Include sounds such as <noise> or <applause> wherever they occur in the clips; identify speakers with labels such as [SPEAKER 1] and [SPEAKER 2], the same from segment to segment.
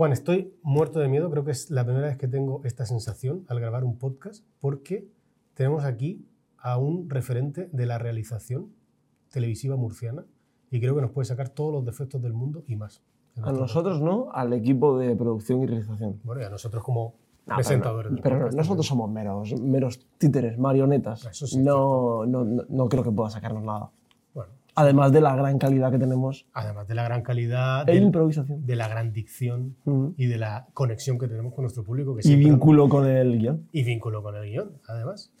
[SPEAKER 1] Juan, estoy muerto de miedo. Creo que es la primera vez que tengo esta sensación al grabar un podcast porque tenemos aquí a un referente de la realización televisiva murciana y creo que nos puede sacar todos los defectos del mundo y más.
[SPEAKER 2] A nosotros no, al equipo de producción y realización.
[SPEAKER 1] Bueno, y a nosotros como presentadores.
[SPEAKER 2] Pero, pero nosotros somos meros, meros títeres, marionetas. no, no, no, creo que pueda sacarnos nada. Además de la gran calidad que tenemos.
[SPEAKER 1] Además de la gran calidad.
[SPEAKER 2] E improvisación.
[SPEAKER 1] De la gran dicción y de la conexión que tenemos con nuestro público.
[SPEAKER 2] Que y vínculo con el guion.
[SPEAKER 1] Y vínculo con el guion, además.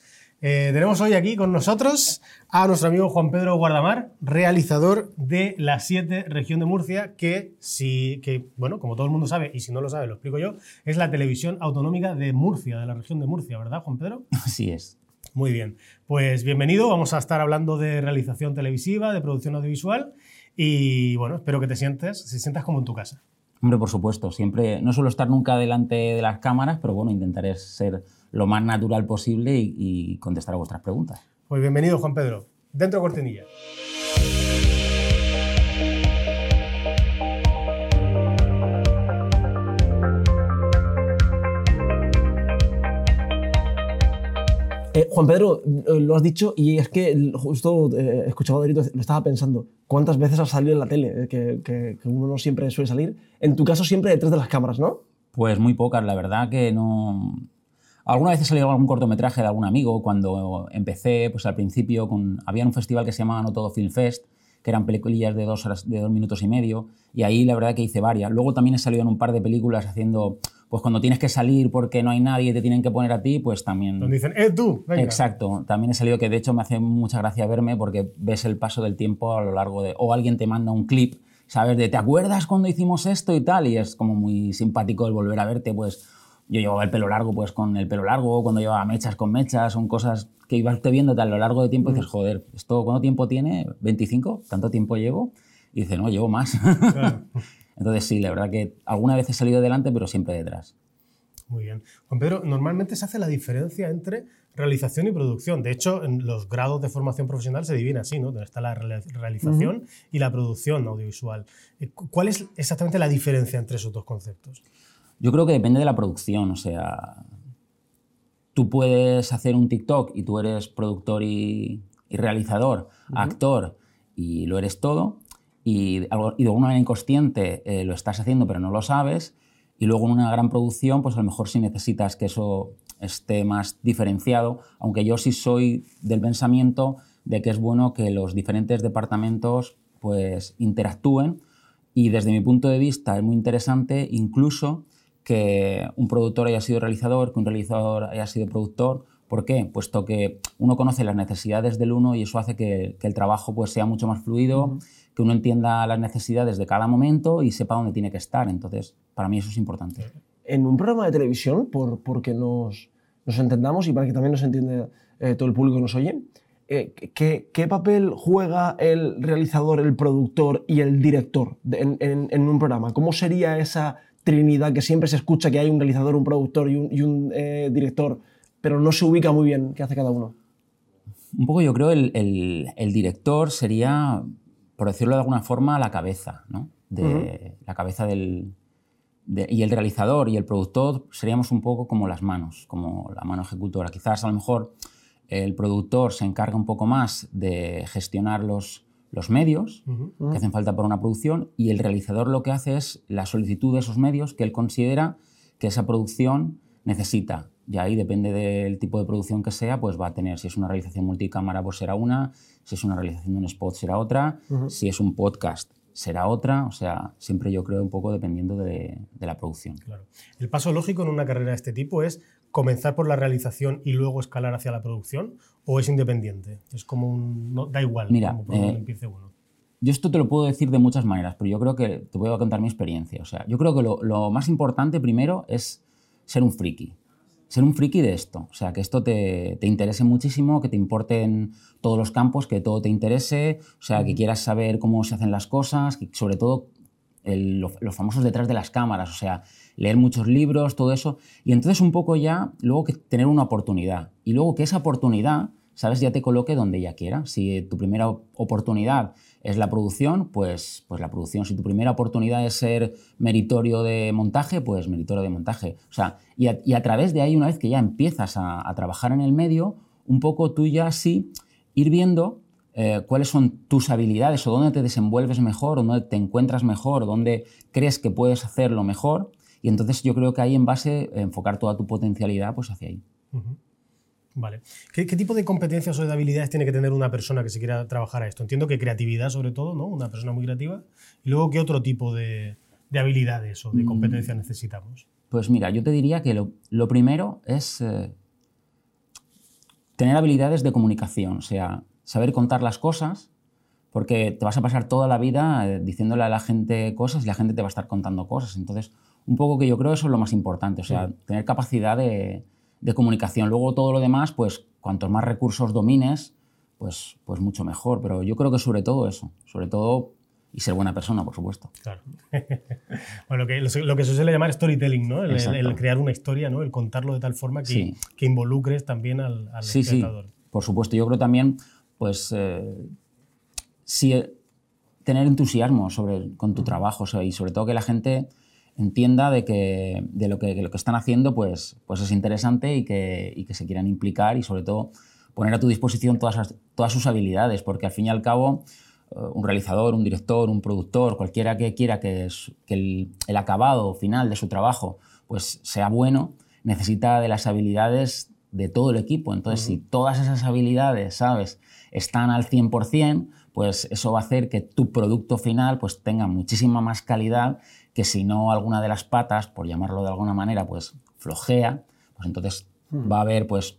[SPEAKER 1] Eh, tenemos hoy aquí con nosotros a nuestro amigo Juan Pedro Guardamar, realizador de La 7 Región de Murcia, que, si, que, bueno, como todo el mundo sabe, y si no lo sabe, lo explico yo, es la televisión autonómica de Murcia, de la región de Murcia, ¿verdad, Juan Pedro?
[SPEAKER 3] Así es.
[SPEAKER 1] Muy bien. Pues bienvenido, vamos a estar hablando de realización televisiva, de producción audiovisual, y bueno, espero que te sientes, si sientas como en tu casa.
[SPEAKER 3] Hombre, por supuesto, siempre, no suelo estar nunca delante de las cámaras, pero bueno, intentaré ser lo más natural posible y, contestar a vuestras preguntas.
[SPEAKER 1] Pues bienvenido, Juan Pedro. Dentro cortinilla.
[SPEAKER 2] Juan Pedro, eh, lo has dicho y es que justo eh, escuchaba Derito, lo estaba pensando. ¿Cuántas veces has salido en la tele? Que, que, uno no siempre suele salir. En tu caso, siempre detrás de las cámaras, ¿no?
[SPEAKER 3] Pues muy pocas, la verdad que no. Alguna vez he salido algún cortometraje de algún amigo cuando empecé, pues al principio, con, había un festival que se llamaba No Todo Film Fest, que eran películas de dos, horas, de dos minutos y medio, y ahí la verdad que hice varias. Luego también he salido en un par de películas haciendo, pues cuando tienes que salir porque no hay nadie y te tienen que poner a ti, pues también...
[SPEAKER 1] Donde dicen, ¡eh, tú!
[SPEAKER 3] Exacto, también he salido que de hecho me hace mucha gracia verme porque ves el paso del tiempo a lo largo de... O alguien te manda un clip, ¿sabes? De, ¿te acuerdas cuando hicimos esto y tal? Y es como muy simpático el volver a verte, pues yo llevaba el pelo largo pues con el pelo largo, cuando llevaba mechas con mechas, son cosas que ibas te viendo a lo largo de tiempo y dices, mm. joder, ¿esto cuánto tiempo tiene? ¿25? ¿Tanto tiempo llevo? Y dice, no, llevo más. <laughs> Entonces sí, la verdad que alguna vez he salido adelante, pero siempre detrás.
[SPEAKER 1] Muy bien. Juan Pedro, normalmente se hace la diferencia entre realización y producción. De hecho, en los grados de formación profesional se divide así, ¿no? Está la realización y la producción audiovisual. Eh, ¿Cuál es exactamente la diferencia entre esos dos conceptos?
[SPEAKER 3] Yo creo que depende de la producción, o sea, tú puedes hacer un TikTok y tú eres productor y, realizador, actor y lo eres todo, y, y de alguna manera inconsciente eh, lo estás haciendo pero no lo sabes, y luego en una gran producción, pues a lo mejor sí necesitas que eso esté más diferenciado, aunque yo sí soy del pensamiento de que es bueno que los diferentes departamentos pues interactúen y desde mi punto de vista es muy interesante incluso que un productor haya sido realizador, que un realizador haya sido productor. ¿Por qué? Puesto que uno conoce las necesidades del uno y eso hace que, el trabajo pues, sea mucho más fluido, que uno entienda las necesidades de cada momento y sepa dónde tiene que estar. Entonces, para mí eso es importante.
[SPEAKER 2] En un programa de televisión, por, porque nos, nos entendamos y para que también nos entienda eh, todo el público que nos oye, eh, ¿qué, ¿qué, papel juega el realizador, el productor y el director en, en un programa? ¿Cómo sería esa trinidad que siempre se escucha que hay un realizador, un productor y un, eh, director, pero no se ubica muy bien qué hace cada uno.
[SPEAKER 3] Un poco yo creo el, el, director sería, por decirlo de alguna forma, la cabeza, ¿no? De, La cabeza del... y el realizador y el productor seríamos un poco como las manos, como la mano ejecutora. Quizás a lo mejor el productor se encarga un poco más de gestionar los, los medios que hacen falta para una producción y el realizador lo que hace es la solicitud de esos medios que él considera que esa producción necesita. Y ahí depende del tipo de producción que sea, pues va a tener, si es una realización multicámara, pues será una, si es una realización de un spot será otra, si es un podcast será otra, o sea, siempre yo creo un poco dependiendo de, de la producción.
[SPEAKER 1] Claro. El paso lógico en una carrera de este tipo es comenzar por la realización y luego escalar hacia la producción o es independiente? Es como un... No, da igual
[SPEAKER 3] Mira, como eh, empiece uno. Yo esto te lo puedo decir de muchas maneras, pero yo creo que te voy a contar mi experiencia. O sea, yo creo que lo, lo más importante primero es ser un friki. Ser un friki de esto. O sea, que esto te, te, interese muchísimo, que te importen todos los campos, que todo te interese, o sea, que quieras saber cómo se hacen las cosas, que sobre todo los famosos detrás de las cámaras, o sea, leer muchos libros, todo eso. Y entonces un poco ya, luego que tener una oportunidad. Y luego que esa oportunidad, ¿sabes? Ya te coloque donde ya quiera. Si tu primera oportunidad es la producción, pues, pues la producción. Si tu primera oportunidad es ser meritorio de montaje, pues meritorio de montaje. O sea, y a, través de ahí, una vez que ya empiezas a, trabajar en el medio, un poco tú ya sí ir viendo eh, cuáles son tus habilidades o dónde te desenvuelves mejor o dónde te encuentras mejor o dónde crees que puedes hacerlo mejor. Y entonces yo creo que ahí en base enfocar toda tu potencialidad pues hacia ahí.
[SPEAKER 1] Vale. ¿Qué, tipo de competencias o de habilidades tiene que tener una persona que se quiera trabajar a esto? Entiendo que creatividad, sobre todo, ¿no? Una persona muy creativa. Y luego, ¿qué otro tipo de, habilidades o de mm. competencias necesitamos?
[SPEAKER 3] Pues mira, yo te diría que lo, primero es eh, tener habilidades de comunicación, o sea, saber contar las cosas, porque te vas a pasar toda la vida eh, diciéndole a la gente cosas y la gente te va a estar contando cosas. Entonces, un poco que yo creo eso es lo más importante, o sea, tener capacidad de de comunicación. Luego todo lo demás, pues cuantos más recursos domines, pues, pues mucho mejor. Pero yo creo que sobre todo eso, sobre todo y ser buena persona, por supuesto.
[SPEAKER 1] Claro. <laughs> bueno, lo que, lo que se suele llamar storytelling, ¿no? El, crear una historia, ¿no? El contarlo de tal forma que, que involucres también al, al
[SPEAKER 3] sí, espectador. Sí, por supuesto. Yo creo también, pues, eh, si, tener entusiasmo sobre, con tu trabajo y sobre todo que la gente entienda de que, de lo, que, lo que están haciendo pues, pues es interesante y que, y que se quieran implicar y sobre todo poner a tu disposición todas, todas sus habilidades, porque al fin y al cabo eh, un realizador, un director, un productor, cualquiera que quiera que, que el, el, acabado final de su trabajo pues sea bueno, necesita de las habilidades de todo el equipo. Entonces, si todas esas habilidades, ¿sabes?, están al 100%, pues eso va a hacer que tu producto final pues tenga muchísima más calidad que si no alguna de las patas, por llamarlo de alguna manera, pues flojea, pues entonces hmm. va a haber pues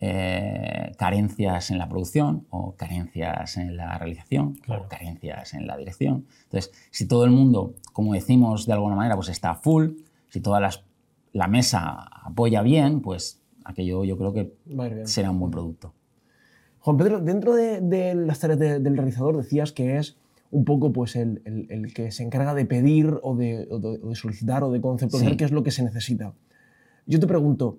[SPEAKER 3] eh, carencias en la producción o carencias en la realización o carencias en la dirección. Entonces, si todo el mundo, como decimos de alguna manera, pues está full, si toda la mesa apoya bien, pues aquello yo creo que será un buen producto.
[SPEAKER 2] Juan Pedro, dentro de, las tareas del realizador decías que es un poco pues, el, que se encarga de pedir o de, solicitar o de conceptualizar qué es lo que se necesita. Yo te pregunto,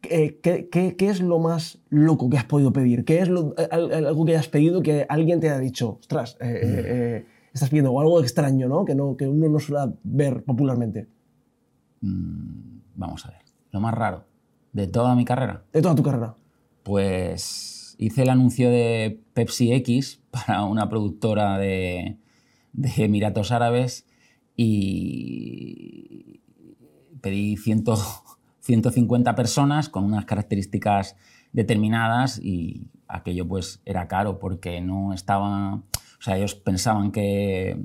[SPEAKER 2] ¿qué, es lo más loco que has podido pedir? ¿Qué es algo que hayas pedido que alguien te haya dicho, ostras, eh, eh, eh, estás pidiendo o algo extraño, ¿no? Que, no, que uno no suele ver popularmente?
[SPEAKER 3] Mm, vamos a ver, lo más raro de toda mi carrera.
[SPEAKER 2] De toda tu carrera.
[SPEAKER 3] Pues hice el anuncio de Pepsi X <laughs> para una productora de, Emiratos Árabes y pedí 150 <laughs> personas con unas características determinadas y aquello pues era caro porque no estaba, o sea, ellos pensaban que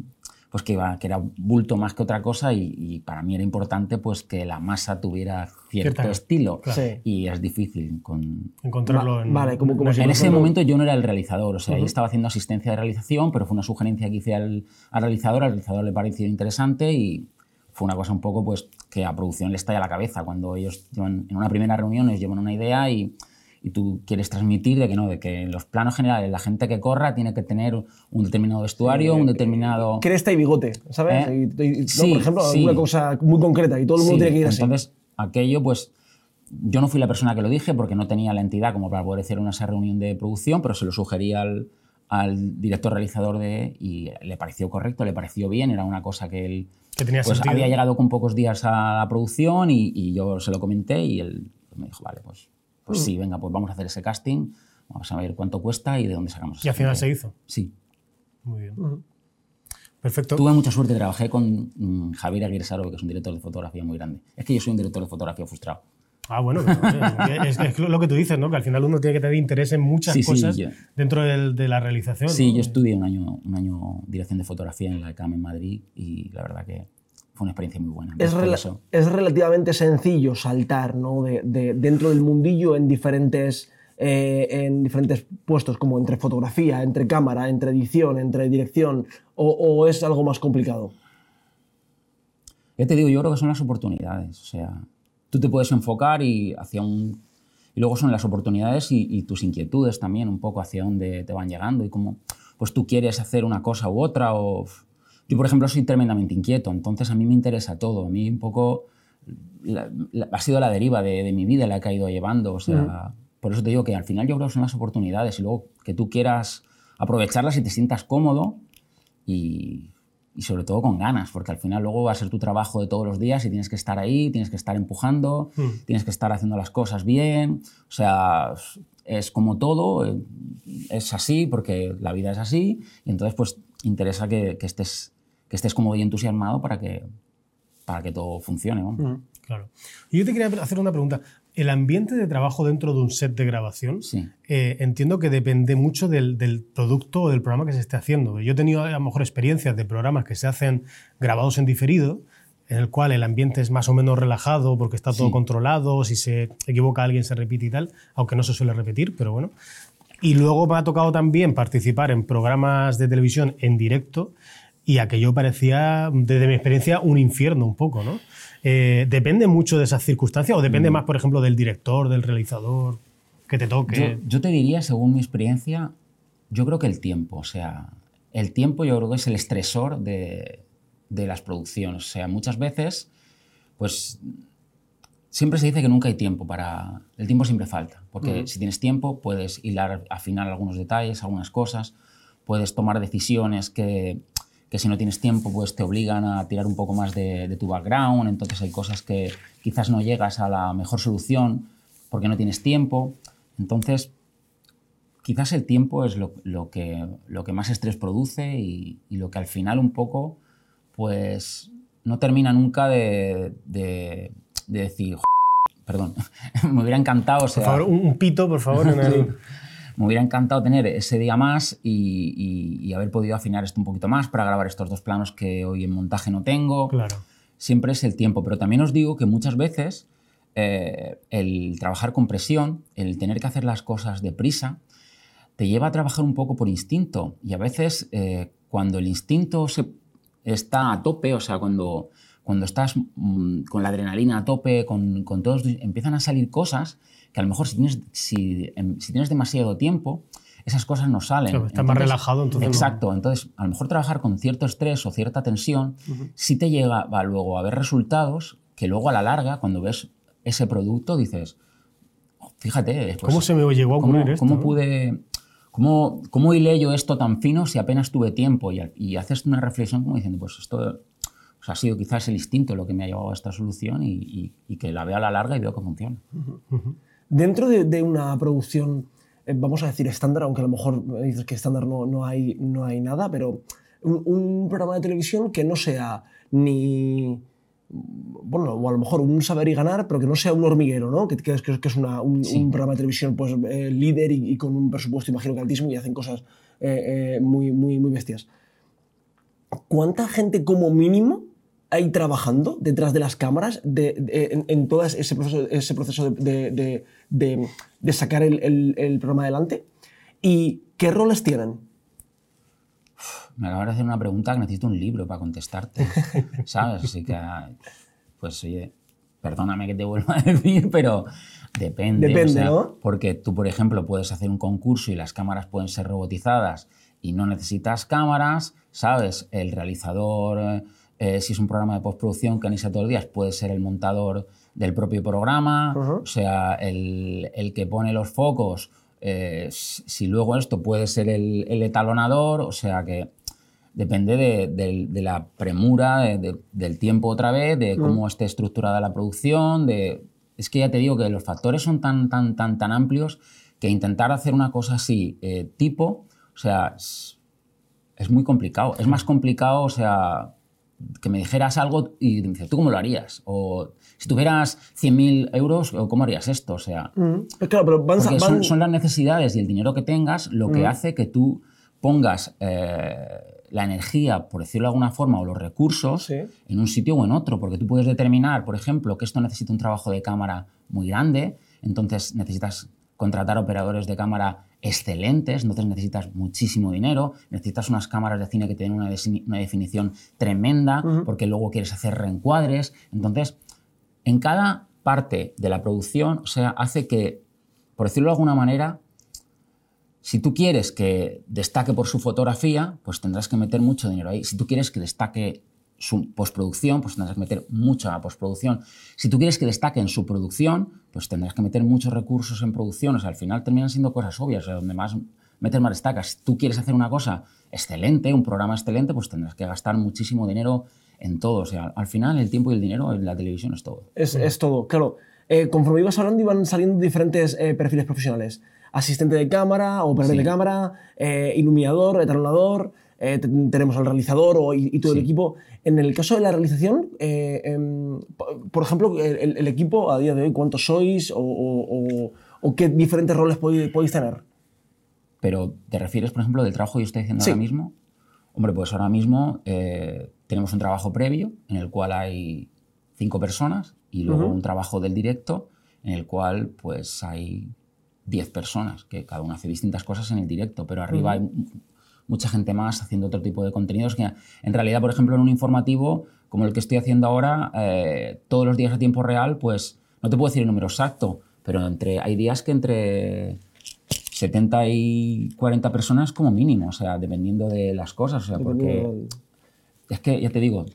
[SPEAKER 3] pues que, iba, que era bulto más que otra cosa y, para mí era importante pues que la masa tuviera cierto estilo. y es difícil con...
[SPEAKER 1] encontrarlo en,
[SPEAKER 2] vale, como,
[SPEAKER 3] en ese momento yo no era el realizador, o sea, yo estaba haciendo asistencia de realización, pero fue una sugerencia que hice al, al, realizador, al realizador le pareció interesante y fue una cosa un poco pues que a producción le estalla la cabeza. Cuando ellos llevan, en una primera reunión les llevan una idea y y tú quieres transmitir de que no, de que en los planos generales la gente que corra tiene que tener un determinado vestuario, un determinado...
[SPEAKER 2] Cresta y bigote, ¿sabes? ¿Eh? por ejemplo, una cosa muy concreta y todo el mundo tiene que ir
[SPEAKER 3] así. Entonces, aquello, pues, yo no fui la persona que lo dije porque no tenía la entidad como para poder hacer una esa reunión de producción, pero se lo sugerí al, al director realizador de y le pareció correcto, le pareció bien, era una cosa que él
[SPEAKER 1] que tenía
[SPEAKER 3] pues, había llegado con pocos días a la producción y, y, yo se lo comenté y él me dijo, vale, pues pues mm. sí, venga, pues vamos a hacer ese casting, vamos a ver cuánto cuesta y de dónde sacamos.
[SPEAKER 1] Y al final se hizo.
[SPEAKER 3] Sí.
[SPEAKER 1] Muy bien. Perfecto.
[SPEAKER 3] Tuve mucha suerte, trabajé con mm, Javier Aguirre Saro, que es un director de fotografía muy grande. Es que yo soy un director de fotografía frustrado.
[SPEAKER 1] Ah, bueno, <laughs> es, lo que tú dices, ¿no? Que al final uno tiene que tener interés en muchas cosas dentro de la realización.
[SPEAKER 3] Sí, yo estudié un año, un año dirección de fotografía en la ECAM en Madrid y la verdad que una experiencia muy buena.
[SPEAKER 2] Es, es relativamente sencillo saltar ¿no? de, dentro del mundillo en diferentes, eh, en diferentes puestos, como entre fotografía, entre cámara, entre edición, entre dirección, o, es algo más complicado.
[SPEAKER 3] Ya te digo, yo creo que son las oportunidades. O sea, tú te puedes enfocar y hacia un... Y luego son las oportunidades y, y tus inquietudes también, un poco hacia dónde te van llegando y cómo pues tú quieres hacer una cosa u otra o yo, por ejemplo, soy tremendamente inquieto, entonces a mí me interesa todo. A mí un poco ha sido la deriva de, mi vida la que ha ido llevando. O sea, Por eso te digo que al final yo creo que son las oportunidades y luego que tú quieras aprovecharlas y te sientas cómodo y, y sobre todo con ganas, porque al final luego va a ser tu trabajo de todos los días y tienes que estar ahí, tienes que estar empujando,
[SPEAKER 1] Mm.
[SPEAKER 3] tienes que estar haciendo las cosas bien, o sea, es como todo, eh, es así porque la vida es así y entonces pues interesa que, que estés, que estés como muy entusiasmado para que, para que todo funcione.
[SPEAKER 1] Mm. Claro. Y yo te quería hacer una pregunta. El ambiente de trabajo dentro de un set de grabación,
[SPEAKER 3] Sí.
[SPEAKER 1] eh, entiendo que depende mucho del, del producto o del programa que se esté haciendo. Yo he tenido a lo mejor experiencias de programas que se hacen grabados en diferido, en el cual el ambiente es más o menos relajado porque está todo
[SPEAKER 3] Sí.
[SPEAKER 1] controlado, si se equivoca alguien se repite y tal, aunque no se suele repetir, pero bueno. Y luego me ha tocado también participar en programas de televisión en directo y aquello parecía, desde mi experiencia, un infierno un poco, ¿no? Eh, ¿Depende mucho de esas circunstancias o depende más, por ejemplo, del director, del realizador, que te toque?
[SPEAKER 3] yo te diría, según mi experiencia, yo creo que el tiempo, o sea, el tiempo yo creo que es el estresor de, de las producciones. O sea, muchas veces, pues siempre se dice que nunca hay tiempo para... El tiempo siempre falta, porque si tienes tiempo puedes hilar, afinar algunos detalles, algunas cosas, puedes tomar decisiones que, que si no tienes tiempo pues te obligan a tirar un poco más de, de tu background, entonces hay cosas que quizás no llegas a la mejor solución porque no tienes tiempo. Entonces, quizás el tiempo es lo, lo que, lo que más estrés produce y, y lo que al final un poco, pues, no termina nunca de, de- de decir, perdón, <laughs> me hubiera encantado, sea,
[SPEAKER 1] favor, un, un pito, por favor, en <laughs> el...
[SPEAKER 3] me hubiera encantado tener ese día más y, y- y haber podido afinar esto un poquito más para grabar estos dos planos que hoy en montaje no tengo
[SPEAKER 1] Claro.
[SPEAKER 3] siempre es el tiempo. Pero también os digo que muchas veces eh, el trabajar con presión, el tener que hacer las cosas deprisa, te lleva a trabajar un poco por instinto. Y a veces eh, cuando el instinto se, está a tope, o sea, cuando, cuando estás mm, con la adrenalina a tope, con, con todos, empiezan a salir cosas que a lo mejor si tienes, si, em, si tienes demasiado tiempo, esas cosas no salen.
[SPEAKER 1] Claro, estás más relajado, entonces no-
[SPEAKER 3] Exacto. Entonces, a lo mejor trabajar con cierto estrés o cierta tensión sí te llega va, luego a ver resultados que luego a la larga, cuando ves ese producto, dices, "Oh, fíjate, pues,
[SPEAKER 1] ¿Cómo se me llegó a ocurrir
[SPEAKER 3] ¿cómo,
[SPEAKER 1] esto?
[SPEAKER 3] cómo
[SPEAKER 1] no?
[SPEAKER 3] pude, cómo, cómo hilé yo esto tan fino si apenas tuve tiempo? Y, y haces una reflexión como diciendo, pues esto pues ha sido quizás el instinto lo que me ha llevado a esta solución y, y- y que la veo a la larga y veo que funciona.
[SPEAKER 2] Dentro de, de una producción, eh, vamos a decir estándar, aunque a lo mejor me dices que estándar no, no, hay, no hay nada, pero un, un programa de televisión que no sea ni. Bueno, o a lo mejor un saber y ganar, pero que no sea un hormiguero, ¿no? Que, que es, que es una- un,
[SPEAKER 3] Sí.
[SPEAKER 2] un programa de televisión pues, eh, líder y, y con un presupuesto, imagino que altísimo, y hacen cosas eh, eh, muy, muy, muy bestias. ¿Cuánta gente como mínimo hay trabajando detrás de las cámaras de- de- en, en todo ese proceso, ese proceso de- de sacar el, el- el programa adelante? ¿Y qué roles tienen?
[SPEAKER 3] Me acabas de hacer una pregunta que necesito un libro para contestarte, <laughs> ¿sabes? Así que, pues oye, perdóname que te vuelva a decir, pero depende.
[SPEAKER 2] Depende,
[SPEAKER 3] o sea,
[SPEAKER 2] ¿no?
[SPEAKER 3] Porque tú, por ejemplo, puedes hacer un concurso y las cámaras pueden ser robotizadas y no necesitas cámaras, ¿sabes? El realizador, eh, si es un programa de postproducción que ni sea todos los días, puede ser el montador del propio programa, o sea, el, el que pone los focos, eh, si luego esto puede ser el, el etalonador, o sea que depende de, de- de la premura, de- de- del tiempo otra vez, de cómo esté estructurada la producción, de... Es que ya te digo que los factores son tan, tan, tan, tan amplios que intentar hacer una cosa así, eh, tipo, o sea, es, es muy complicado. Es más complicado, o sea, que me dijeras algo y dices, ¿tú cómo lo harías? O si tuvieras 100.000 euros, ¿cómo harías esto? O sea,
[SPEAKER 2] Pues claro, pero van,
[SPEAKER 3] porque
[SPEAKER 2] van-
[SPEAKER 3] son, son las necesidades y el dinero que tengas lo que hace que tú pongas eh, la energía, por decirlo de alguna forma, o los recursos
[SPEAKER 2] Sí.
[SPEAKER 3] en un sitio o en otro, porque tú puedes determinar, por ejemplo, que esto necesita un trabajo de cámara muy grande, entonces necesitas contratar operadores de cámara excelentes, entonces necesitas muchísimo dinero, necesitas unas cámaras de cine que tienen una, definición tremenda, porque luego quieres hacer reencuadres, entonces en cada parte de la producción, o sea, hace que, por decirlo de alguna manera, si tú quieres que destaque por su fotografía, pues tendrás que meter mucho dinero ahí. Si tú quieres que destaque su postproducción, pues tendrás que meter mucha postproducción. Si tú quieres que destaque en su producción, pues tendrás que meter muchos recursos en producción. O sea, al final terminan siendo cosas obvias. O sea, donde más, metes más estacas. Si tú quieres hacer una cosa excelente, un programa excelente, pues tendrás que gastar muchísimo dinero en todo. O sea, al final el tiempo y el dinero en la televisión es todo.
[SPEAKER 2] Es, es todo, claro. Eh, conforme ibas hablando, iban saliendo diferentes eh, perfiles profesionales. Asistente de cámara, operador de cámara, eh, iluminador, etalonador, eh, te- tenemos al realizador o- y, y todo el equipo. En el caso de la realización, eh, po- por ejemplo, el, el equipo a día de hoy, ¿cuántos sois o, o- o- qué diferentes roles podéis, podéis tener?
[SPEAKER 3] Pero, ¿te refieres, por ejemplo, del trabajo que yo estoy haciendo
[SPEAKER 2] Sí.
[SPEAKER 3] ahora mismo? Hombre, pues ahora mismo eh, tenemos un trabajo previo en el cual hay cinco personas y luego un trabajo del directo en el cual pues hay diez personas, que cada uno hace distintas cosas en el directo, pero arriba hay mu- mucha gente más haciendo otro tipo de contenidos que en realidad, por ejemplo, en un informativo como el que estoy haciendo ahora, eh, todos los días a tiempo real, pues no te puedo decir el número exacto, pero entre, hay días que entre 70 y 40 personas como mínimo, o sea, dependiendo de las cosas, o sea, porque es que ya te digo,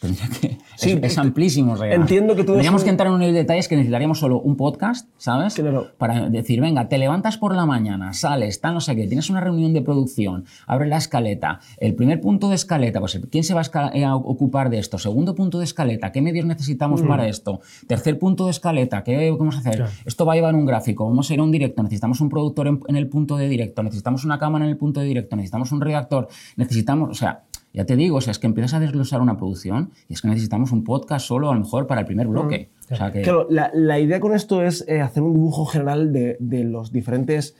[SPEAKER 3] tendría que
[SPEAKER 2] Sí,
[SPEAKER 3] es, es amplísimo, sea,
[SPEAKER 2] entiendo que tú
[SPEAKER 3] Tendríamos que
[SPEAKER 2] un-
[SPEAKER 3] entrar en unos detalles que necesitaríamos solo un podcast, ¿sabes?
[SPEAKER 2] Claro.
[SPEAKER 3] Para decir, venga, te levantas por la mañana, sales, tal, no sé qué, tienes una reunión de producción, abre la escaleta, el primer punto de escaleta, pues ¿quién se va a, eh, ocupar de esto? Segundo punto de escaleta, ¿qué medios necesitamos para esto? Tercer punto de escaleta, ¿qué vamos a hacer?
[SPEAKER 1] Claro.
[SPEAKER 3] Esto va a llevar un gráfico, vamos a ir a un directo, necesitamos un productor en, en el punto de directo, necesitamos una cámara en el punto de directo, necesitamos un redactor, necesitamos, o sea, ya te digo, o sea, es que empiezas a desglosar una producción y es que necesitamos un podcast solo a lo mejor para el primer bloque. O sea que,
[SPEAKER 2] Claro, la, la idea con esto es eh, hacer un dibujo general de, de los diferentes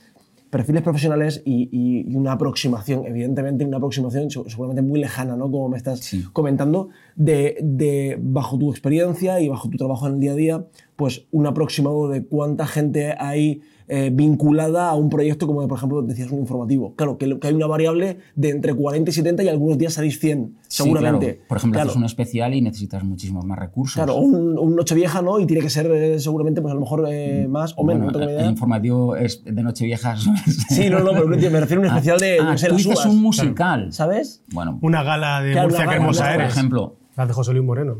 [SPEAKER 2] perfiles profesionales y, y- y una aproximación, evidentemente una aproximación se- seguramente muy lejana, ¿no? Como me estás
[SPEAKER 3] Sí.
[SPEAKER 2] comentando, de, de bajo tu experiencia y bajo tu trabajo en el día a día, pues un aproximado de cuánta gente hay eh, vinculada a un proyecto como, por ejemplo, decías un informativo. Claro, que, que hay una variable de entre 40 y 70 y algunos días salís 100,
[SPEAKER 3] sí,
[SPEAKER 2] seguramente.
[SPEAKER 3] claro. Por ejemplo,
[SPEAKER 2] Claro.
[SPEAKER 3] haces un especial y necesitas muchísimos más recursos.
[SPEAKER 2] Claro, un, un Nochevieja, ¿no? Y tiene que ser eh, seguramente, pues a lo mejor eh, más o menos,
[SPEAKER 3] Bueno,
[SPEAKER 2] no
[SPEAKER 3] el
[SPEAKER 2] idea.
[SPEAKER 3] informativo es de Nochevieja. <laughs>
[SPEAKER 2] Sí, no, no, pero me refiero a un especial de,
[SPEAKER 3] ah,
[SPEAKER 2] no sé,
[SPEAKER 3] tú
[SPEAKER 2] las
[SPEAKER 3] dices
[SPEAKER 2] uvas,
[SPEAKER 3] un musical.
[SPEAKER 2] ¿Sabes?
[SPEAKER 3] Bueno,
[SPEAKER 1] Una gala de
[SPEAKER 2] Claro,
[SPEAKER 1] Murcia, que hermosa
[SPEAKER 2] por
[SPEAKER 3] por
[SPEAKER 1] eres.
[SPEAKER 3] ejemplo,
[SPEAKER 1] La de José Luis Moreno.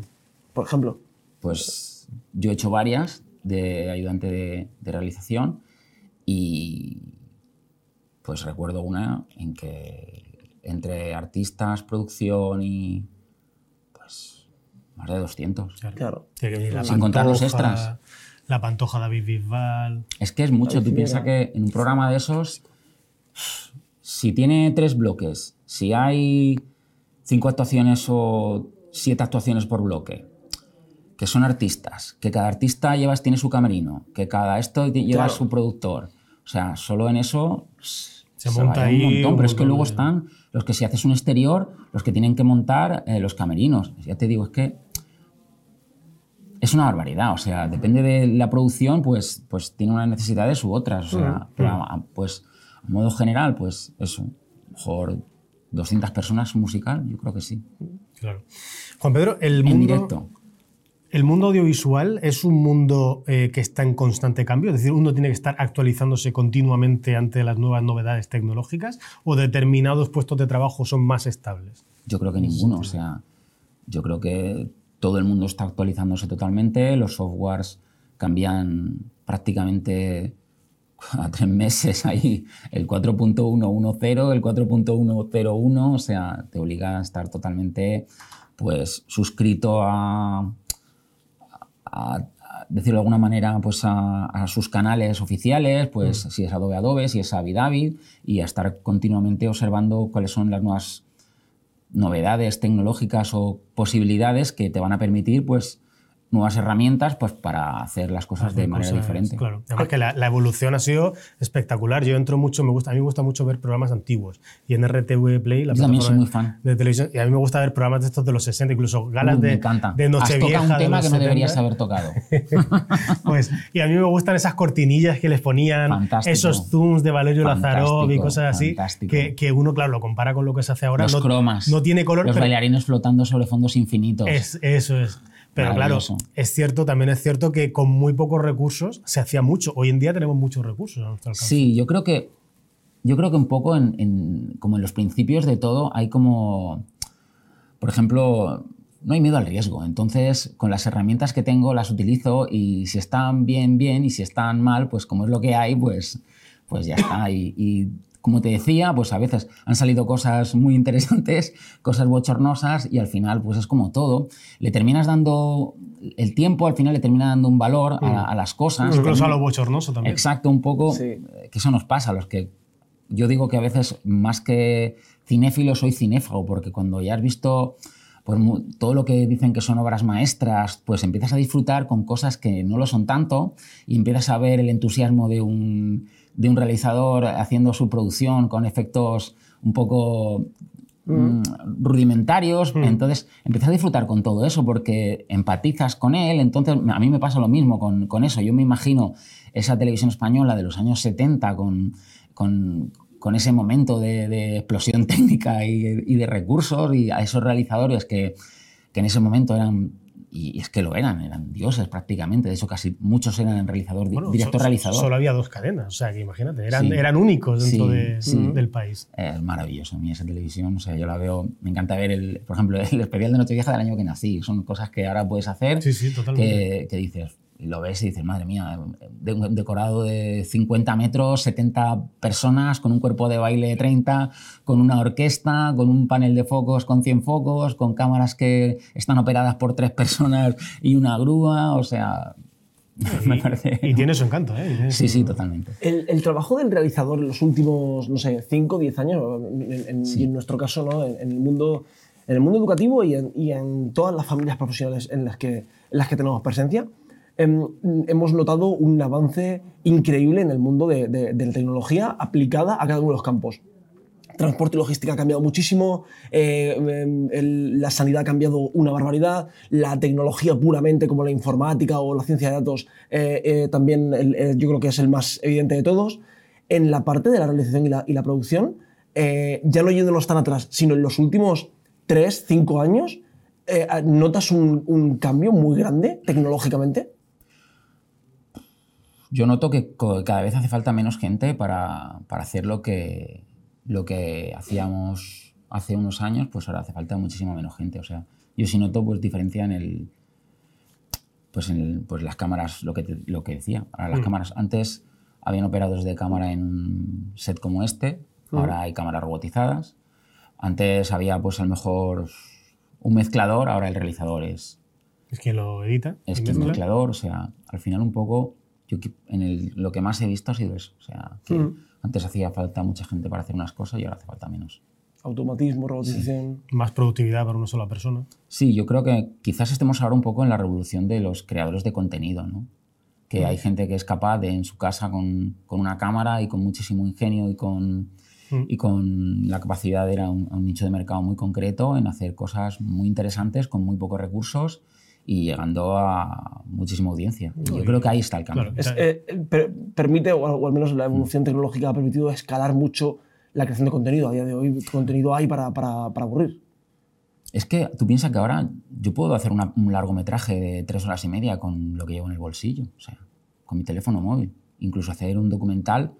[SPEAKER 2] Por ejemplo.
[SPEAKER 3] pues yo he hecho varias de ayudante de, de realización y pues recuerdo una en que entre artistas, producción y pues más de 200.
[SPEAKER 2] Claro.
[SPEAKER 1] La
[SPEAKER 3] Sin contar los extras.
[SPEAKER 1] La Pantoja David Bisbal.
[SPEAKER 3] Es que es mucho. Tú piensas que en un programa de esos, si tiene tres bloques, si hay cinco actuaciones o siete actuaciones por bloque, que son artistas, que cada artista lleva, tiene su camerino, que cada esto lleva
[SPEAKER 2] Claro.
[SPEAKER 3] su productor. O sea, solo en eso
[SPEAKER 1] Se monta
[SPEAKER 3] vaya
[SPEAKER 1] ahí
[SPEAKER 3] un montón.
[SPEAKER 1] un
[SPEAKER 3] Pero es que luego
[SPEAKER 1] de-
[SPEAKER 3] están los que si haces un exterior, los que tienen que montar eh, los camerinos. Ya te digo, es que es una barbaridad. O sea, depende de la producción, pues, pues tiene unas necesidades u otras. O sea, a- a- pues a modo general, pues eso. Mejor 200 personas musical, yo creo que sí.
[SPEAKER 1] Claro. Juan Pedro, el
[SPEAKER 3] En
[SPEAKER 1] mundo,
[SPEAKER 3] directo.
[SPEAKER 1] El mundo audiovisual es un mundo eh, que está en constante cambio, es decir, uno tiene que estar actualizándose continuamente ante las nuevas novedades tecnológicas o determinados puestos de trabajo son más estables.
[SPEAKER 3] Yo creo que ninguno. O sea, yo creo que todo el mundo está actualizándose totalmente. Los softwares cambian prácticamente a tres meses <laughs> ahí. El 4.110, el 4.101, o sea, te obliga a estar totalmente pues suscrito a, a- a decirlo de alguna manera, pues a, a sus canales oficiales, pues si es Adobe Adobe, si es Avidavid, y a estar continuamente observando cuáles son las nuevas novedades tecnológicas o posibilidades que te van a permitir, pues, nuevas herramientas pues, para hacer las cosas de manera
[SPEAKER 1] Cosas,
[SPEAKER 3] diferente.
[SPEAKER 1] Claro. Además que la, la evolución ha sido espectacular. Yo entro mucho, me gusta, a mí me gusta mucho ver programas antiguos. Y en RTV Play, la
[SPEAKER 3] Yo también soy muy fan.
[SPEAKER 1] de televisión, y a mí me gusta ver programas de estos de los 60, incluso galas
[SPEAKER 3] Uh,
[SPEAKER 1] de, de Nochevieja.
[SPEAKER 3] un
[SPEAKER 1] de
[SPEAKER 3] tema
[SPEAKER 1] los
[SPEAKER 3] que no deberías
[SPEAKER 1] 70.
[SPEAKER 3] haber tocado. <laughs>
[SPEAKER 1] Pues, y a mí me gustan esas cortinillas que les ponían,
[SPEAKER 3] Fantástico.
[SPEAKER 1] esos zooms de Valerio Lazarov y cosas así,
[SPEAKER 3] fantástico.
[SPEAKER 1] que, que uno, claro, lo compara con lo que se hace ahora.
[SPEAKER 3] Los
[SPEAKER 1] no,
[SPEAKER 3] cromas.
[SPEAKER 1] No tiene color,
[SPEAKER 3] Los
[SPEAKER 1] pero
[SPEAKER 3] bailarines flotando sobre fondos infinitos.
[SPEAKER 1] es, eso es. Pero claro, es cierto, también es cierto que con muy pocos recursos se hacía mucho. Hoy en día tenemos muchos recursos a nuestro alcance.
[SPEAKER 3] Sí, yo creo que yo creo que un poco en, en- como en los principios de todo hay como, por ejemplo, no hay miedo al riesgo. Entonces, con las herramientas que tengo las utilizo y si están bien, bien y si están mal, pues como es lo que hay, pues, pues ya está. Y, y como te decía, pues a veces han salido cosas muy interesantes, <laughs> cosas bochornosas y al final pues es como todo. Le terminas dando el tiempo, al final le termina dando un valor a, a las cosas.
[SPEAKER 1] Incluso a lo bochornoso también.
[SPEAKER 3] Exacto, un poco
[SPEAKER 2] Sí.
[SPEAKER 3] eh, que eso nos pasa a los que yo digo que a veces más que cinéfilo soy cinéfago porque cuando ya has visto pues, todo lo que dicen que son obras maestras, pues empiezas a disfrutar con cosas que no lo son tanto y empiezas a ver el entusiasmo de un, de un realizador haciendo su producción con efectos un poco mm, rudimentarios, entonces empiezas a disfrutar con todo eso porque empatizas con él, entonces a mí me pasa lo mismo con, con eso, yo me imagino esa televisión española de los años 70 con, con, con ese momento de, de explosión <laughs> técnica y, y de recursos y a esos realizadores que, que en ese momento eran, y es que lo eran, eran dioses prácticamente, de hecho casi muchos eran realizador, di-
[SPEAKER 1] Bueno,
[SPEAKER 3] director
[SPEAKER 1] so-
[SPEAKER 3] realizador.
[SPEAKER 1] Solo había dos cadenas, o sea que imagínate, eran,
[SPEAKER 3] Sí.
[SPEAKER 1] eran únicos dentro
[SPEAKER 3] Sí,
[SPEAKER 1] de-
[SPEAKER 3] sí.
[SPEAKER 1] del país.
[SPEAKER 3] Es maravilloso a mí esa televisión, o sea, yo la veo, me encanta ver, el, por ejemplo, <laughs> el especial de Nochevieja del año que nací, son cosas que ahora puedes hacer
[SPEAKER 1] Sí, sí, totalmente.
[SPEAKER 3] que, que dices, y lo ves y dices, madre mía, de un decorado de 50 metros, 70 personas, con un cuerpo de baile de 30, con una orquesta, con un panel de focos con 100 focos, con cámaras que están operadas por tres personas y una grúa, o sea, <laughs> me parece...
[SPEAKER 1] Y tiene su encanto, ¿eh? Y
[SPEAKER 3] Sí, sí, totalmente.
[SPEAKER 2] El, el trabajo del realizador en los últimos, no sé, 5 o 10 años, en, en- y en nuestro caso, ¿no? en, en el mundo, en el mundo educativo y en, y en todas las familias profesionales en las que, en las que tenemos presencia, hemos notado un avance increíble en el mundo de, de- de la tecnología aplicada a cada uno de los campos. Transporte y logística ha cambiado muchísimo, eh, em, el- la sanidad ha cambiado una barbaridad, la tecnología puramente como la informática o la ciencia de datos eh, eh, también el- yo creo que es el más evidente de todos. En la parte de la realización y la, y la producción, eh, ya no yéndonos tan atrás, sino en los últimos 3, 5 años, eh, ¿notas un, un cambio muy grande tecnológicamente?
[SPEAKER 3] Yo noto que cada vez hace falta menos gente para, para hacer lo que, lo que hacíamos hace unos años, pues ahora hace falta muchísimo menos gente. O sea, yo sí noto pues diferencia en el pues en el- pues las cámaras, lo que, te- lo que decía. Ahora las cámaras, antes habían operadores de cámara en un set como este, ahora hay cámaras robotizadas. Antes había pues a lo mejor un mezclador, ahora el realizador es,
[SPEAKER 1] Es quien lo edita.
[SPEAKER 3] es el
[SPEAKER 1] mezcla.
[SPEAKER 3] mezclador, o sea, al final un poco, yo en el, lo que más he visto ha sido eso, o sea, que antes hacía falta mucha gente para hacer unas cosas y ahora hace falta menos.
[SPEAKER 2] Automatismo, robotización.
[SPEAKER 1] Más productividad para una sola persona.
[SPEAKER 3] Sí, yo creo que quizás estemos ahora un poco en la revolución de los creadores de contenido, ¿no? Que hay gente que es capaz de en su casa con, con una cámara y con muchísimo ingenio y con, y con la capacidad de ir a un, a un nicho de mercado muy concreto en hacer cosas muy interesantes con muy pocos recursos y llegando a muchísima audiencia. Yo creo que ahí está el cambio.
[SPEAKER 1] Claro.
[SPEAKER 2] Es, eh, per- permite, o al, o al menos la evolución tecnológica ha permitido escalar mucho la creación de contenido. A día de hoy, contenido hay para, para, para aburrir.
[SPEAKER 3] Es que tú piensas que ahora yo puedo hacer una- un largometraje de tres horas y media con lo que llevo en el bolsillo, o sea, con mi teléfono móvil. Incluso hacer un documental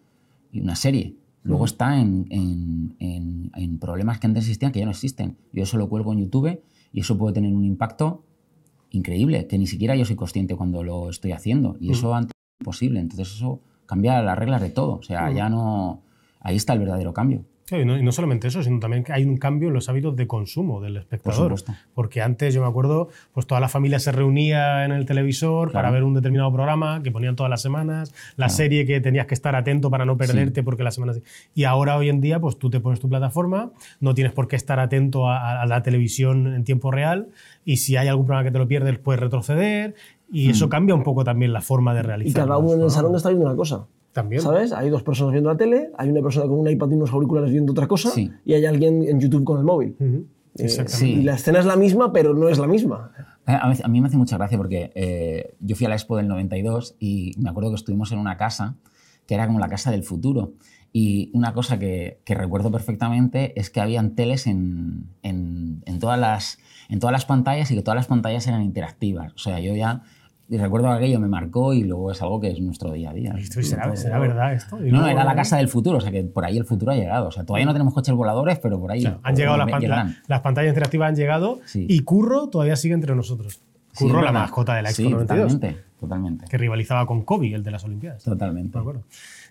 [SPEAKER 3] y una serie. Luego está en, en- en- en problemas que antes existían que ya no existen. Yo eso lo cuelgo en YouTube y eso puede tener un impacto increíble, que ni siquiera yo soy consciente cuando lo estoy haciendo. Y eso antes era imposible. Entonces eso cambia las reglas de todo. O sea, ya no... Ahí está el verdadero cambio.
[SPEAKER 1] Claro, y, no, y no solamente eso, sino también que hay un cambio en los hábitos de consumo del espectador. Porque antes, yo me acuerdo, pues toda la familia se reunía en el televisor para ver un determinado programa que ponían todas las semanas, la serie que tenías que estar atento para no perderte porque las semanas... Y ahora, hoy en día, pues tú te pones tu plataforma, no tienes por qué estar atento a, a la televisión en tiempo real y si hay algún programa que te lo pierdes, puedes retroceder y eso cambia un poco también la forma de
[SPEAKER 2] Y
[SPEAKER 1] realizar.
[SPEAKER 2] cada uno en el salón está viendo una cosa.
[SPEAKER 1] También.
[SPEAKER 2] ¿Sabes? Hay dos personas viendo la tele, hay una persona con un iPad y unos auriculares viendo otra cosa,
[SPEAKER 3] Sí.
[SPEAKER 2] y hay alguien en YouTube con el móvil. Eh,
[SPEAKER 1] Exactamente.
[SPEAKER 2] Y la escena es la misma, pero no es la misma.
[SPEAKER 3] A mí, a mí me hace mucha gracia porque eh, yo fui a la Expo del 92 y me acuerdo que estuvimos en una casa que era como la casa del futuro. Y una cosa que, que recuerdo perfectamente es que habían teles en, en, en todas las, en todas las pantallas y que todas las pantallas eran interactivas. O sea, yo ya y recuerdo que aquello me marcó y luego es algo que es nuestro día a día.
[SPEAKER 1] Esto será, será verdad esto.
[SPEAKER 3] No, era la casa del futuro, o sea que por ahí el futuro ha llegado. O sea, todavía no tenemos coches voladores, pero por ahí
[SPEAKER 1] Claro, han llegado las, pan-
[SPEAKER 3] llegarán.
[SPEAKER 1] la- las pantallas interactivas han llegado
[SPEAKER 3] Sí.
[SPEAKER 1] y Curro todavía sigue entre nosotros.
[SPEAKER 3] Sí,
[SPEAKER 1] Curro,
[SPEAKER 3] es
[SPEAKER 1] la mascota de la Expo
[SPEAKER 3] Sí,
[SPEAKER 1] 92.
[SPEAKER 3] totalmente. totalmente.
[SPEAKER 1] que rivalizaba con Kobe, el de las Olimpiadas.
[SPEAKER 3] Totalmente.
[SPEAKER 1] De acuerdo.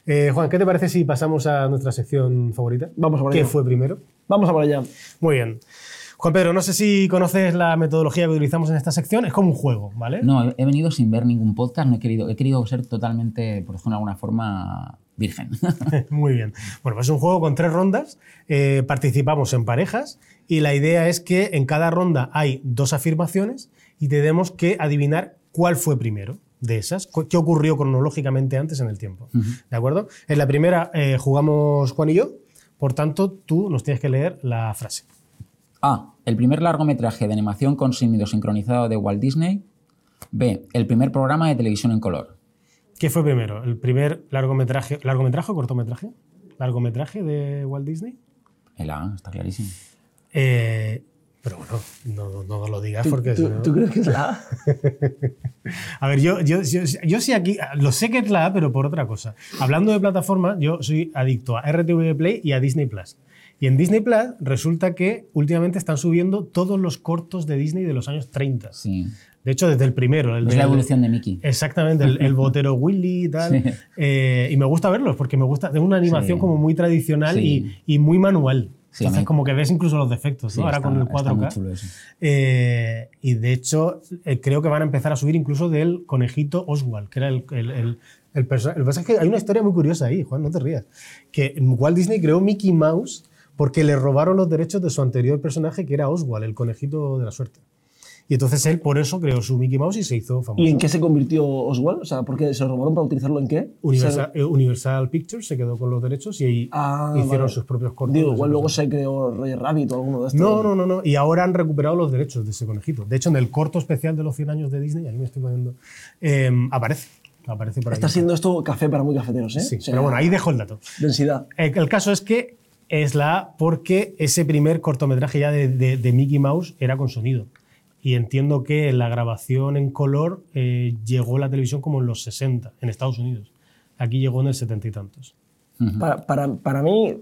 [SPEAKER 1] Eh, Juan, ¿qué te parece si pasamos a nuestra sección favorita?
[SPEAKER 2] Vamos a por
[SPEAKER 1] ¿Qué
[SPEAKER 2] ello.
[SPEAKER 1] fue primero?
[SPEAKER 2] Vamos a por allá.
[SPEAKER 1] Muy bien. Juan Pedro, no sé si conoces la metodología que utilizamos en esta sección. Es como un juego, ¿vale?
[SPEAKER 3] No, he- venido sin ver ningún podcast, no he querido, he querido ser totalmente, por decirlo de alguna forma, virgen. <laughs>
[SPEAKER 1] Muy bien. Bueno, pues es un juego con tres rondas. eh, participamos en parejas y la idea es que en cada ronda hay dos afirmaciones y tenemos que adivinar cuál fue primero de esas, qué ocurrió cronológicamente antes en el tiempo. ¿De acuerdo? En la primera eh, jugamos Juan y yo, por tanto tú nos tienes que leer la frase.
[SPEAKER 3] A. El primer largometraje de animación con sonido sincronizado de Walt Disney. B. El primer programa de televisión en color.
[SPEAKER 1] ¿Qué fue primero? ¿El primer largometraje, largometraje o cortometraje? ¿Largometraje de Walt Disney?
[SPEAKER 3] El A, está clarísimo.
[SPEAKER 1] Eh, pero bueno, no, no lo digas porque
[SPEAKER 2] ¿Tú, crees que es la A? <laughs>
[SPEAKER 1] A ver, yo, yo, yo, yo sí aquí, lo sé que es la A, pero por otra cosa. Hablando de plataformas, yo soy adicto a RTV Play y a Disney Plus. Y en Disney Plus resulta que últimamente están subiendo todos los cortos de Disney de los años 30.
[SPEAKER 3] Sí.
[SPEAKER 1] De hecho, desde el primero. El
[SPEAKER 3] Es
[SPEAKER 1] del-
[SPEAKER 3] la evolución de Mickey.
[SPEAKER 1] Exactamente, el, el botero Willy y tal. <laughs>
[SPEAKER 3] Sí.
[SPEAKER 1] Eh, y me gusta verlos porque me gusta, es una animación
[SPEAKER 3] Sí.
[SPEAKER 1] como muy tradicional y, y muy manual. Entonces,
[SPEAKER 3] mí-
[SPEAKER 1] como que ves incluso los defectos, ¿no? Ahora
[SPEAKER 3] está-
[SPEAKER 1] con el
[SPEAKER 3] está
[SPEAKER 1] 4K.
[SPEAKER 3] muy chulo eso.
[SPEAKER 1] Eh, y de hecho, eh, creo que van a empezar a subir incluso del conejito Oswald, que era el, el, el, el perso- El que pasa es que hay una historia muy curiosa ahí, Juan, no te rías. Que Walt Disney creó Mickey Mouse porque le robaron los derechos de su anterior personaje, que era Oswald, el conejito de la suerte. Y entonces él por eso creó su Mickey Mouse y se hizo famoso.
[SPEAKER 2] ¿Y en qué se convirtió Oswald? O sea, ¿por qué se lo robaron para utilizarlo en qué?
[SPEAKER 1] Universal, eh, Universal Pictures se quedó con los derechos y ahí
[SPEAKER 2] Ah,
[SPEAKER 1] hicieron
[SPEAKER 2] vale.
[SPEAKER 1] sus propios cortos.
[SPEAKER 2] Digo, igual luego se creó Roger Rabbit o alguno de estos.
[SPEAKER 1] No, no, no, no. Y ahora han recuperado los derechos de ese conejito. De hecho, en el corto especial de los 100 años de Disney, aquí me estoy poniendo, eh, aparece. Aparece por ahí.
[SPEAKER 2] Está siendo esto café para muy cafeteros, ¿eh?
[SPEAKER 1] Sí,
[SPEAKER 2] O sea,
[SPEAKER 1] pero bueno, ahí dejo el dato.
[SPEAKER 2] Densidad.
[SPEAKER 1] El, el caso es que es la A porque ese primer cortometraje ya de, de- de Mickey Mouse era con sonido. Y entiendo que la grabación en color eh, llegó a la televisión como en los 60, en Estados Unidos. Aquí llegó en el 70 y tantos.
[SPEAKER 2] Para, para, para mí,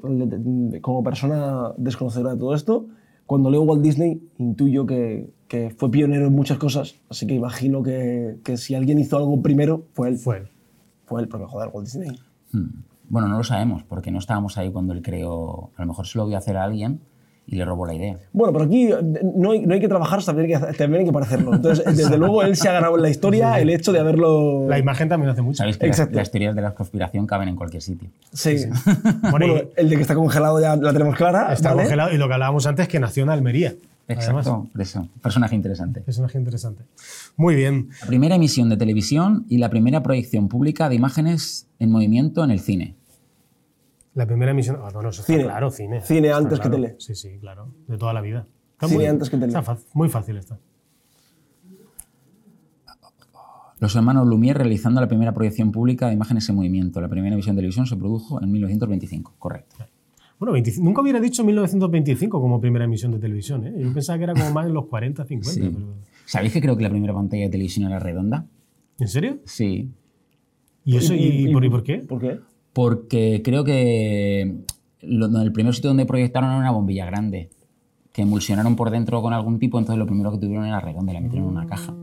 [SPEAKER 2] como persona desconocedora de todo esto, cuando leo Walt Disney, intuyo que, que fue pionero en muchas cosas, así que imagino que, que si alguien hizo algo primero, fue él.
[SPEAKER 1] Fue él.
[SPEAKER 2] Fue él, pero joder, Walt Disney.
[SPEAKER 3] Hmm. Bueno, no lo sabemos, porque no estábamos ahí cuando él creó. A lo mejor se lo vio hacer a alguien y le robó la idea.
[SPEAKER 2] Bueno, pero aquí eh, no hay, no hay que trabajar, también hay que, también hay que parecerlo. Entonces, <laughs> desde luego, él se ha ganado en la historia el hecho de haberlo...
[SPEAKER 1] La imagen también hace mucho.
[SPEAKER 3] Sabéis que las,
[SPEAKER 2] Exacto.
[SPEAKER 3] las teorías de la conspiración caben en cualquier sitio.
[SPEAKER 2] Sí.
[SPEAKER 1] Bueno,
[SPEAKER 2] Bueno,
[SPEAKER 1] y-
[SPEAKER 2] el de que está congelado ya la tenemos clara.
[SPEAKER 1] Está
[SPEAKER 2] ¿vale?
[SPEAKER 1] congelado y lo que hablábamos antes, que nació en Almería.
[SPEAKER 3] Exacto, eso. Personaje interesante.
[SPEAKER 1] personaje interesante. Muy bien.
[SPEAKER 3] La primera emisión de televisión y la primera proyección pública de imágenes en movimiento en el cine.
[SPEAKER 1] La primera emisión. Ah, bueno, eso está
[SPEAKER 2] Cine.
[SPEAKER 1] claro, cine.
[SPEAKER 2] Cine
[SPEAKER 1] Está
[SPEAKER 2] antes que tele.
[SPEAKER 1] Sí, sí, claro. De toda la vida. Está
[SPEAKER 2] Cine
[SPEAKER 1] muy-
[SPEAKER 2] antes que tele.
[SPEAKER 1] Está fácil, muy fácil está.
[SPEAKER 3] Los hermanos Lumière realizando la primera proyección pública de imágenes en movimiento. La primera emisión de televisión se produjo en 1925. Correcto.
[SPEAKER 1] Bueno, 25 nunca hubiera dicho 1925 como primera emisión de televisión. ¿eh? Yo pensaba que era como más en los 40, 50.
[SPEAKER 3] Sí.
[SPEAKER 1] pero-
[SPEAKER 3] ¿Sabéis que creo que la primera pantalla de televisión era redonda?
[SPEAKER 1] ¿En serio?
[SPEAKER 3] Sí.
[SPEAKER 1] ¿Y eso? ¿Y, por, y por qué?
[SPEAKER 2] ¿Por qué?
[SPEAKER 3] Porque creo que lo- el primer sitio donde proyectaron era una bombilla grande. Que emulsionaron por dentro con algún tipo, entonces lo primero que tuvieron era redonda y la metieron en una caja.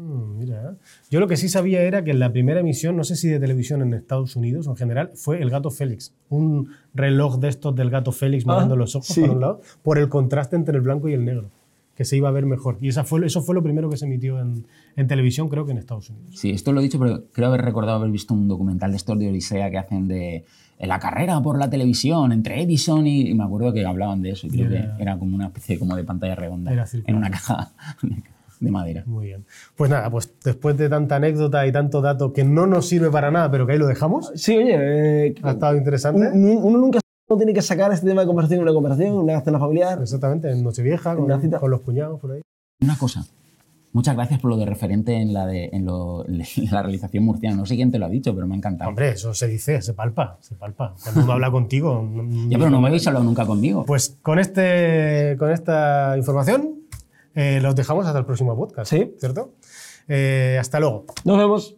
[SPEAKER 1] Yo lo que sí sabía era que en la primera emisión, no sé si de televisión en Estados Unidos o en general, fue el gato Félix. Un reloj de estos del gato Félix moviendo los ojos
[SPEAKER 2] sí.
[SPEAKER 1] para un lado, por el contraste entre el blanco y el negro, que se iba a ver mejor. Y esa fue, eso fue lo primero que se emitió en, en televisión, creo que en Estados Unidos.
[SPEAKER 3] Sí, esto lo he dicho, pero creo haber recordado haber visto un documental de estos de Odisea que hacen de la carrera por la televisión entre Edison y, y me acuerdo que hablaban de eso y creo
[SPEAKER 1] Era-
[SPEAKER 3] que era como una especie como de pantalla redonda en una caja <laughs> de, de madera.
[SPEAKER 1] Muy bien. Pues nada, pues después de tanta anécdota y tanto dato que no nos sirve para nada, pero que ahí lo dejamos,
[SPEAKER 2] Sí, oye, eh,
[SPEAKER 1] ha estado interesante.
[SPEAKER 2] un- uno nunca tiene que sacar este tema de conversación en una conversación, una cena familiar.
[SPEAKER 1] Exactamente, en Nochevieja, con, con los cuñados por ahí.
[SPEAKER 3] Una cosa. Muchas gracias por lo de referente en la, de, en lo- en <laughs> la realización murciana. No sé quién te lo ha dicho, pero me ha encantado.
[SPEAKER 1] Hombre, eso se dice, se palpa, se palpa. Cuando uno habla contigo. <laughs>
[SPEAKER 3] ya, pero no me habéis <laughs> hablado nunca conmigo.
[SPEAKER 1] Pues con, este, con esta información eh, los dejamos hasta el próximo podcast.
[SPEAKER 2] Sí.
[SPEAKER 1] ¿Cierto? Eh, hasta luego.
[SPEAKER 2] Nos vemos.